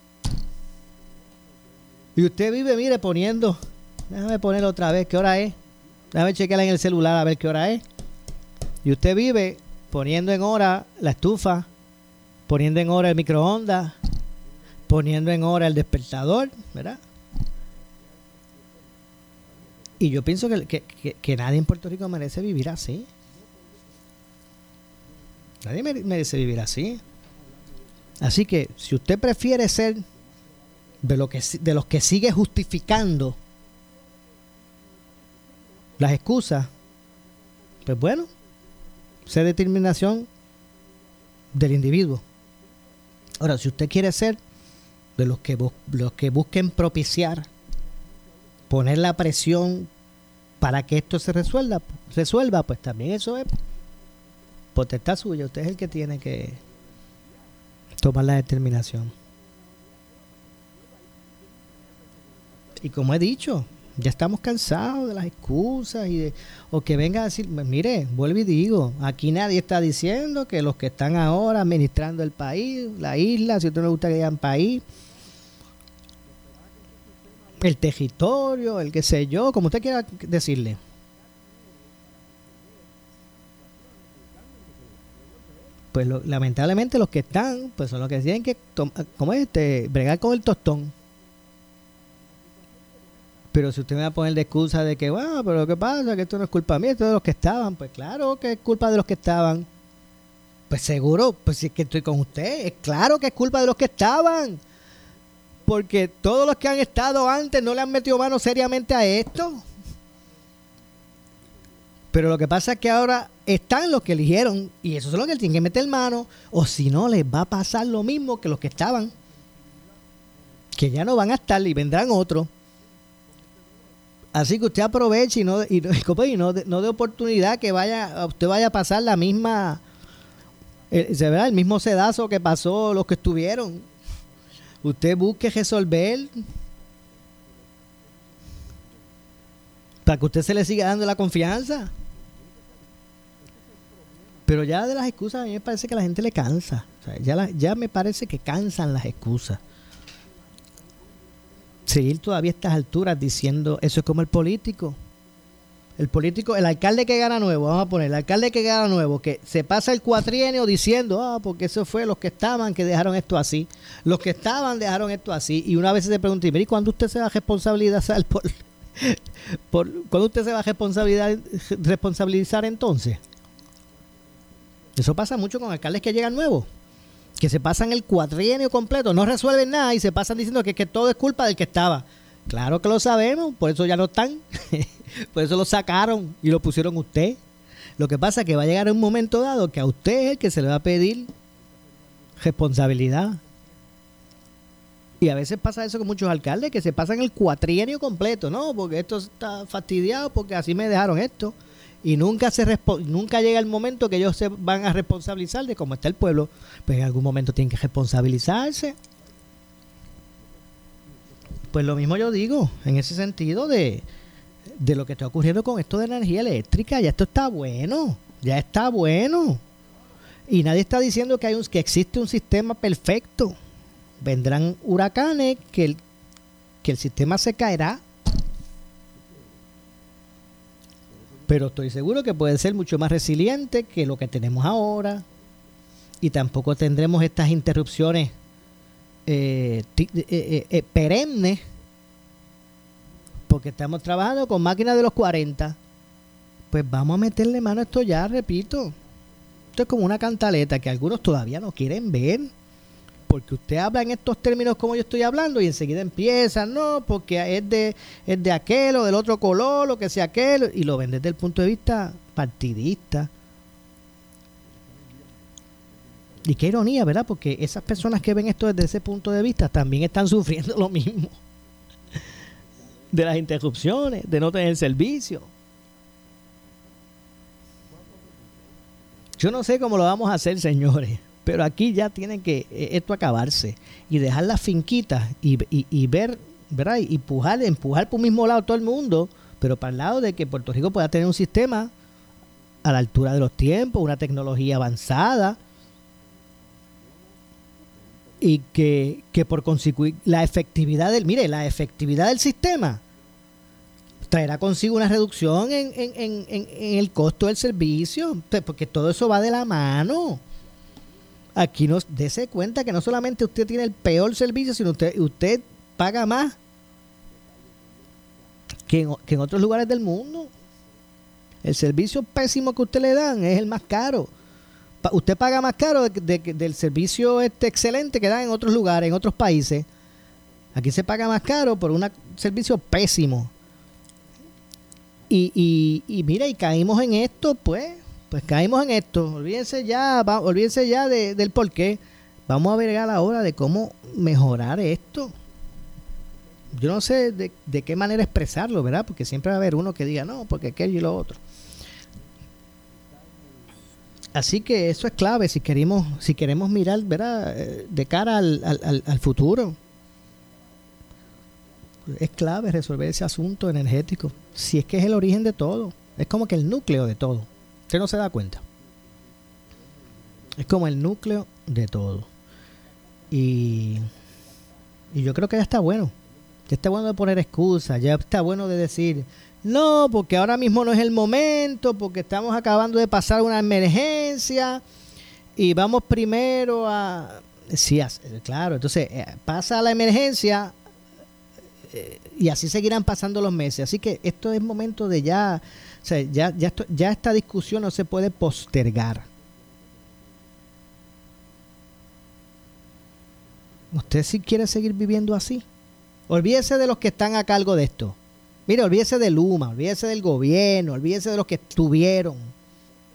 Y usted vive, mire, poniendo. Déjame poner otra vez, ¿qué hora es? Déjame chequear en el celular a ver qué hora es. Y usted vive poniendo en hora la estufa, poniendo en hora el microondas, poniendo en hora el despertador, ¿verdad? Y yo pienso que, que, nadie en Puerto Rico merece vivir así. Nadie merece vivir así. Así que si usted prefiere ser de, lo que, de los que sigue justificando las excusas, pues bueno, sé determinación del individuo. Ahora, si usted quiere ser de los que, los que busquen propiciar poner la presión para que esto se resuelva, resuelva, pues también eso es potestad suya. Usted es el que tiene que tomar la determinación. Y como he dicho, ya estamos cansados de las excusas y de, o que venga a decir, mire, vuelvo y digo, aquí nadie está diciendo que los que están ahora administrando el país, la isla, si a usted no le gusta que digan país, el territorio, el que sé yo, como usted quiera decirle. Pues lamentablemente los que están, pues son los que tienen que, como este, bregar con el tostón. Pero si usted me va a poner de excusa de que, bueno, pero ¿qué pasa? Que esto no es culpa mía, esto es de los que estaban. Pues claro que es culpa de los que estaban. Pues seguro, pues si es que estoy con usted, es claro que es culpa de los que estaban porque todos los que han estado antes no le han metido mano seriamente a esto. Pero lo que pasa es que ahora están los que eligieron y eso es lo que tienen que meter mano. O si no, les va a pasar lo mismo que los que estaban. Que ya no van a estar y vendrán otros. Así que usted aproveche y no, y, no, (laughs) no de oportunidad que vaya, usted vaya a pasar la misma, eh, se verá el mismo sedazo que pasó los que estuvieron usted busque resolver para que usted se le siga dando la confianza. Pero ya de las excusas a mí me parece que la gente le cansa. ya, ya me parece que cansan las excusas. Seguir todavía a estas alturas diciendo eso es como el político. El político, el alcalde que gana nuevo, vamos a poner, el alcalde que gana nuevo, que se pasa el cuatrienio diciendo, ah, porque eso fue los que estaban que dejaron esto así, los que estaban dejaron esto así, y una vez se pregunta, ¿y cuándo usted se va a responsabilizar por, (laughs) por cuándo usted se va a responsabilizar entonces? Eso pasa mucho con alcaldes que llegan nuevos, que se pasan el cuatrienio completo, no resuelven nada y se pasan diciendo que, que todo es culpa del que estaba. Claro que lo sabemos, por eso ya no están. (laughs) (laughs) por eso lo sacaron y lo pusieron usted. Lo que pasa es que va a llegar un momento dado que a usted es el que se le va a pedir responsabilidad. Y a veces pasa eso con muchos alcaldes que se pasan el cuatrienio completo, ¿no? Porque esto está fastidiado, porque así me dejaron esto. Y nunca se nunca llega el momento que ellos se van a responsabilizar de cómo está el pueblo. Pues en algún momento tienen que responsabilizarse. Pues lo mismo yo digo, en ese sentido de, lo que está ocurriendo con esto de energía eléctrica. Ya esto está bueno, ya está bueno. Y nadie está diciendo que, hay un, que existe un sistema perfecto. Vendrán huracanes que el, que el sistema se caerá. Pero estoy seguro que puede ser mucho más resiliente que lo que tenemos ahora. Y tampoco tendremos estas interrupciones eh, eh, eh, perenne porque estamos trabajando con máquinas de los 40, pues vamos a meterle mano a esto ya, repito. Esto es como una cantaleta que algunos todavía no quieren ver. Porque usted habla en estos términos como yo estoy hablando y enseguida empieza, no, porque es de, es de aquel o del otro color, lo que sea aquel, y lo ven desde el punto de vista partidista. Y qué ironía, ¿verdad? Porque esas personas que ven esto desde ese punto de vista también están sufriendo lo mismo. De las interrupciones, de no tener servicio. Yo no sé cómo lo vamos a hacer, señores, pero aquí ya tiene que eh, esto acabarse y dejar las finquitas y, y, ver, ¿verdad? Y empujar, empujar por un mismo lado todo el mundo, pero para el lado de que Puerto Rico pueda tener un sistema a la altura de los tiempos, una tecnología avanzada, y que, por consecuir la efectividad del, mire, la efectividad del sistema traerá consigo una reducción en, en, el costo del servicio, porque todo eso va de la mano. Aquí nos dése cuenta que no solamente usted tiene el peor servicio, sino usted, usted paga más que en otros lugares del mundo. El servicio pésimo que usted le dan es el más caro usted paga más caro del servicio este excelente que dan en otros lugares, en otros países. Aquí se paga más caro por un servicio pésimo. Y, y, y mira, y caímos en esto, pues, pues caímos en esto. Olvídense ya, olvídense ya del por qué. Vamos a ver a la hora de cómo mejorar esto. Yo no sé de, de qué manera expresarlo, ¿verdad? Porque siempre va a haber uno que diga, no, porque aquello y lo otro. Así que eso es clave si queremos, si queremos mirar ¿verdad? Eh, de cara al, al, futuro. Es clave resolver ese asunto energético. Si es que es el origen de todo. Es como que el núcleo de todo. Usted no se da cuenta. Es como el núcleo de todo. Y, y yo creo que ya está bueno. Ya está bueno de poner excusas. Ya está bueno de decir, no, porque ahora mismo no es el momento, porque estamos acabando de pasar una emergencia y vamos primero a... Sí, claro, entonces eh, pasa la emergencia eh, y así seguirán pasando los meses. Así que esto es momento de ya, o sea, ya, ya, ya esta discusión no se puede postergar. ¿Usted sí quiere seguir viviendo así? Olvídese de los que están a cargo de esto. Mire, olvídese de Luma, olvídese del gobierno, olvídese de los que estuvieron,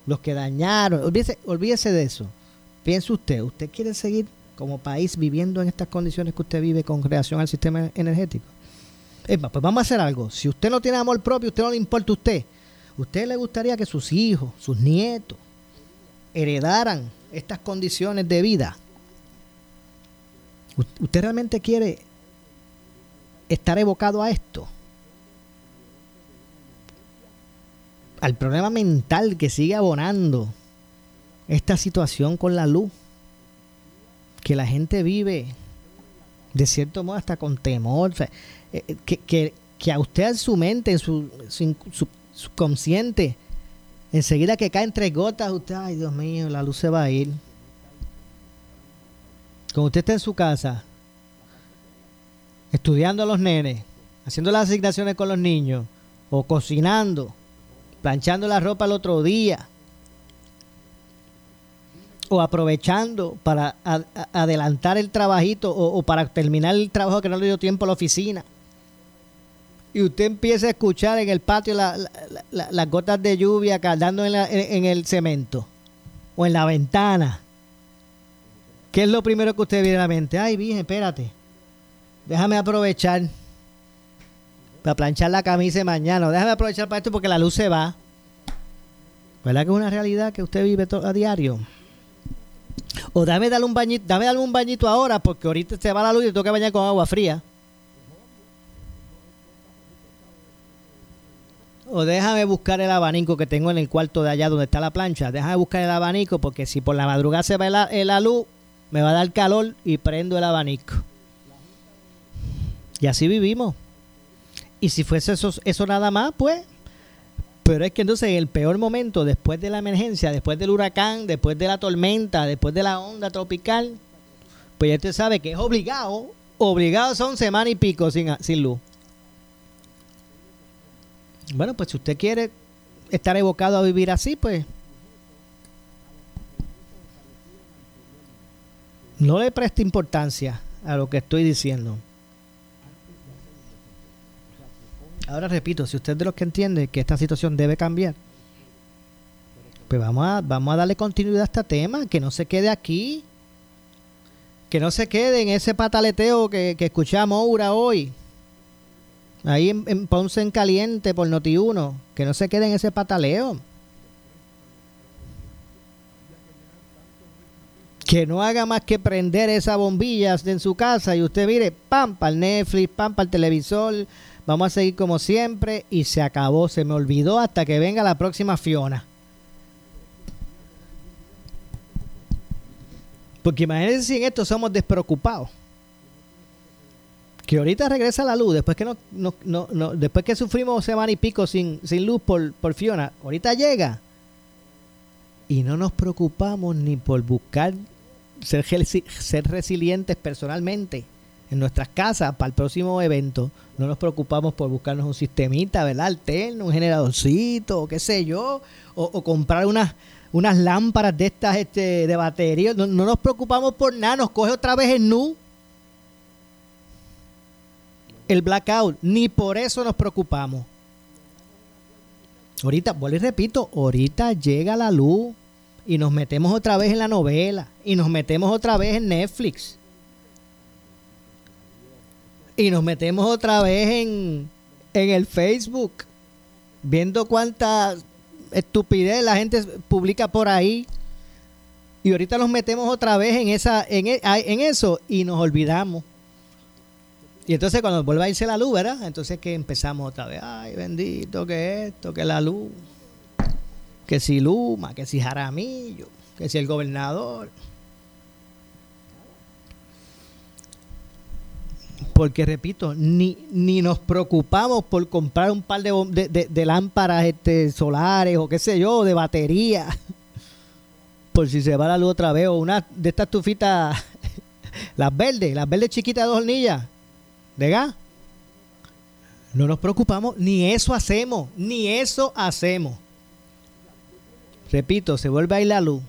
los que dañaron, olvídese, olvídese de eso. Piense usted, ¿usted quiere seguir como país viviendo en estas condiciones que usted vive con relación al sistema energético? Es pues vamos a hacer algo. Si usted no tiene amor propio, usted no le importa a usted. ¿Usted le gustaría que sus hijos, sus nietos, heredaran estas condiciones de vida? ¿Usted realmente quiere estar evocado a esto? al problema mental que sigue abonando esta situación con la luz, que la gente vive de cierto modo hasta con temor, eh, eh, que, que, a usted en su mente, en su, subconsciente. Enseguida que caen tres gotas, usted, ay Dios mío, la luz se va a ir. Cuando usted está en su casa, estudiando a los nenes, haciendo las asignaciones con los niños, o cocinando, planchando la ropa el otro día, o aprovechando para adelantar el trabajito o, para terminar el trabajo que no le dio tiempo a la oficina. Y usted empieza a escuchar en el patio las gotas de lluvia caldando en, el cemento o en la ventana. ¿Qué es lo primero que usted viene a la mente? Ay, vieja, espérate. Déjame aprovechar para planchar la camisa mañana. Déjame aprovechar para esto porque la luz se va. ¿Verdad que es una realidad que usted vive a diario? O dame darle un bañito, dame darle un bañito ahora porque ahorita se va la luz y tengo que bañar con agua fría. O déjame buscar el abanico que tengo en el cuarto de allá donde está la plancha. Déjame buscar el abanico porque si por la madrugada se va la, la luz, me va a dar calor y prendo el abanico. Y así vivimos. Y si fuese eso, eso nada más, pues pero es que entonces en el peor momento, después de la emergencia, después del huracán, después de la tormenta, después de la onda tropical, pues ya usted sabe que es obligado, obligado son semana y pico sin, sin luz. Bueno, pues si usted quiere estar evocado a vivir así, pues no le preste importancia a lo que estoy diciendo. Ahora repito, si usted es de los que entiende que esta situación debe cambiar, pues vamos a, vamos a darle continuidad a este tema, que no se quede aquí, que no se quede en ese pataleteo que, que escuchamos ahora hoy, ahí en, Ponce en Caliente por Noti1, que no se quede en ese pataleo. que no haga más que prender esas bombillas en su casa y usted mire, pam, para el Netflix, pam, para el televisor, Vamos a seguir como siempre y se acabó, se me olvidó hasta que venga la próxima Fiona. Porque imagínense si en esto somos despreocupados. Que ahorita regresa la luz, después que no, no, después que sufrimos semana y pico sin, sin luz por, por Fiona, ahorita llega. Y no nos preocupamos ni por buscar ser, ser resilientes personalmente en nuestras casas para el próximo evento. No nos preocupamos por buscarnos un sistemita, ¿verdad? Alterno, un generadorcito, qué sé yo, o, comprar unas, unas lámparas de estas este, de batería. No, nos preocupamos por nada, nos coge otra vez el nu. El blackout, ni por eso nos preocupamos. Ahorita, vuelvo y repito, ahorita llega la luz y nos metemos otra vez en la novela y nos metemos otra vez en Netflix y nos metemos otra vez en, en el Facebook, viendo cuánta estupidez la gente publica por ahí. Y ahorita nos metemos otra vez en esa en, e, en eso y nos olvidamos. Y entonces cuando vuelve a irse la luz, ¿verdad? Entonces que empezamos otra vez, ay, bendito que esto, que la luz, que si Luma, que si Jaramillo, que si el gobernador. porque repito, ni, ni nos preocupamos por comprar un par de, de, lámparas este, solares o qué sé yo, de batería, (laughs) por si se va la luz otra vez, o una de estas tufitas, (laughs) las verdes, las verdes chiquitas de dos hornillas, No nos preocupamos, ni eso hacemos, ni eso hacemos. Repito, se vuelve a ir la luz.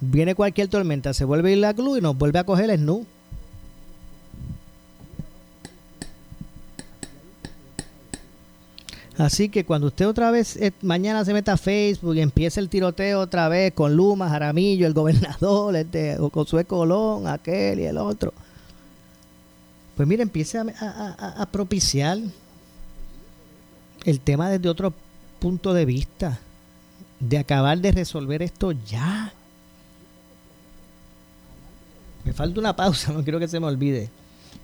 Viene cualquier tormenta, se vuelve a ir la luz y nos vuelve a coger el nu. Así que cuando usted otra vez eh, mañana se meta a Facebook y empiece el tiroteo otra vez con Luma, Jaramillo, el gobernador, este, Josué Colón, aquel y el otro, pues mire, empiece a, propiciar el tema desde otro punto de vista, de acabar de resolver esto ya. Me falta una pausa, (laughs) no quiero que se me olvide.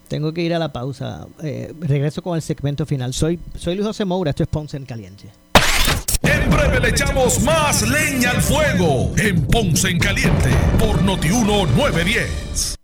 Tengo que ir a la pausa. Eh, regreso con el segmento final. Soy, soy Luis José Moura, esto es Ponce en Caliente. En breve le echamos más leña al fuego en Ponce en Caliente por Notiuno 910.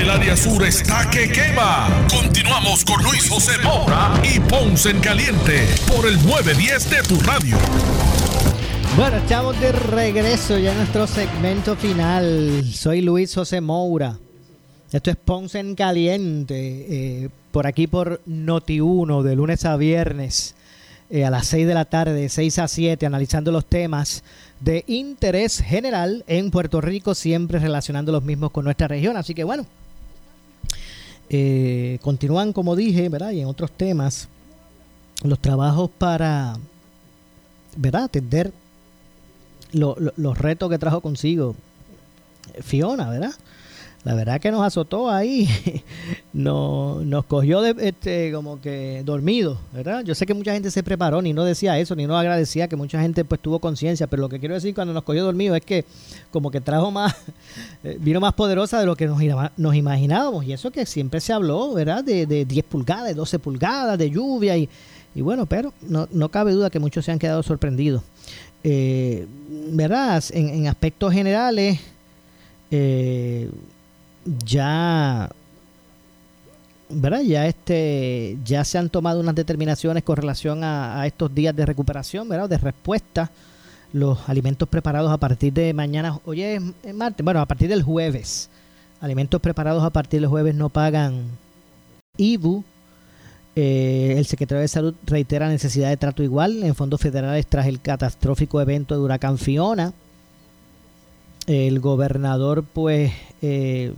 El área sur está que quema. Continuamos con Luis José Moura y Ponce en Caliente por el 910 de tu radio. Bueno, estamos de regreso ya en nuestro segmento final. Soy Luis José Moura. Esto es Ponce en Caliente. eh, por aquí por Noti1, de lunes a viernes. eh, a las 6 de la tarde, 6 a 7, analizando los temas de interés general en Puerto Rico, siempre relacionando los mismos con nuestra región. Así que bueno, eh, continúan, como dije, ¿verdad? Y en otros temas, los trabajos para, ¿verdad? Atender lo- lo- los retos que trajo consigo Fiona, ¿verdad? La verdad que nos azotó ahí, (laughs) nos, nos cogió de, este, como que dormido, ¿verdad? Yo sé que mucha gente se preparó, ni no decía eso, ni no agradecía que mucha gente pues tuvo conciencia, pero lo que quiero decir cuando nos cogió dormido es que como que trajo más, (laughs) eh, vino más poderosa de lo que nos, ima- nos imaginábamos, y eso que siempre se habló, ¿verdad? De, de 10 pulgadas, de 12 pulgadas, de lluvia, y, y bueno, pero no, no cabe duda que muchos se han quedado sorprendidos. Eh, ¿Verdad? En, en aspectos generales, eh, ya ¿verdad? Ya este ya se han tomado unas determinaciones con relación a, estos días de recuperación, ¿verdad? De respuesta. Los alimentos preparados a partir de mañana, hoy es, es martes, bueno, a partir del jueves. Alimentos preparados a partir del jueves no pagan IBU. Eh, el secretario de Salud reitera necesidad de trato igual en fondos federales tras el catastrófico evento de huracán Fiona. El gobernador, pues, eh,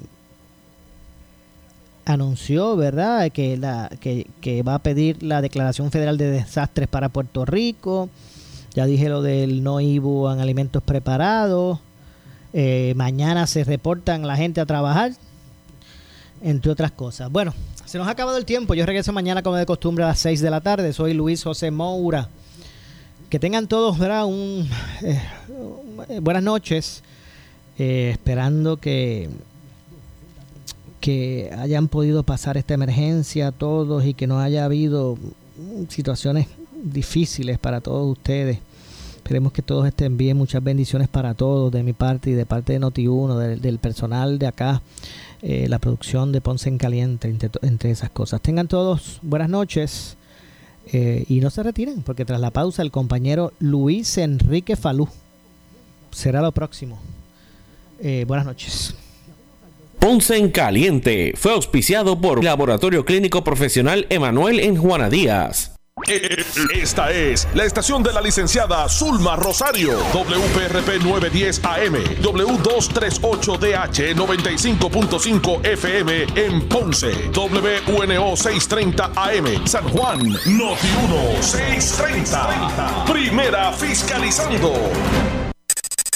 anunció, ¿verdad?, que, la, que, que va a pedir la declaración federal de desastres para Puerto Rico. Ya dije lo del no IBU en alimentos preparados. Eh, mañana se reportan la gente a trabajar, entre otras cosas. Bueno, se nos ha acabado el tiempo. Yo regreso mañana como de costumbre a las 6 de la tarde. Soy Luis José Moura. Que tengan todos. Un, eh, buenas noches. Eh, esperando que que hayan podido pasar esta emergencia todos y que no haya habido situaciones difíciles para todos ustedes. Esperemos que todos estén bien. Muchas bendiciones para todos de mi parte y de parte de Noti1, del, del personal de acá, eh, la producción de Ponce en Caliente, entre, entre esas cosas. Tengan todos buenas noches eh, y no se retiren, porque tras la pausa el compañero Luis Enrique Falú será lo próximo. Eh, buenas noches. Ponce en Caliente fue auspiciado por Laboratorio Clínico Profesional Emanuel en Juana Díaz. Esta es la estación de la licenciada Zulma Rosario, WPRP 910 AM, W238DH 95.5 FM en Ponce, WNO 630 AM, San Juan, Noti 1 630. Primera fiscalizando.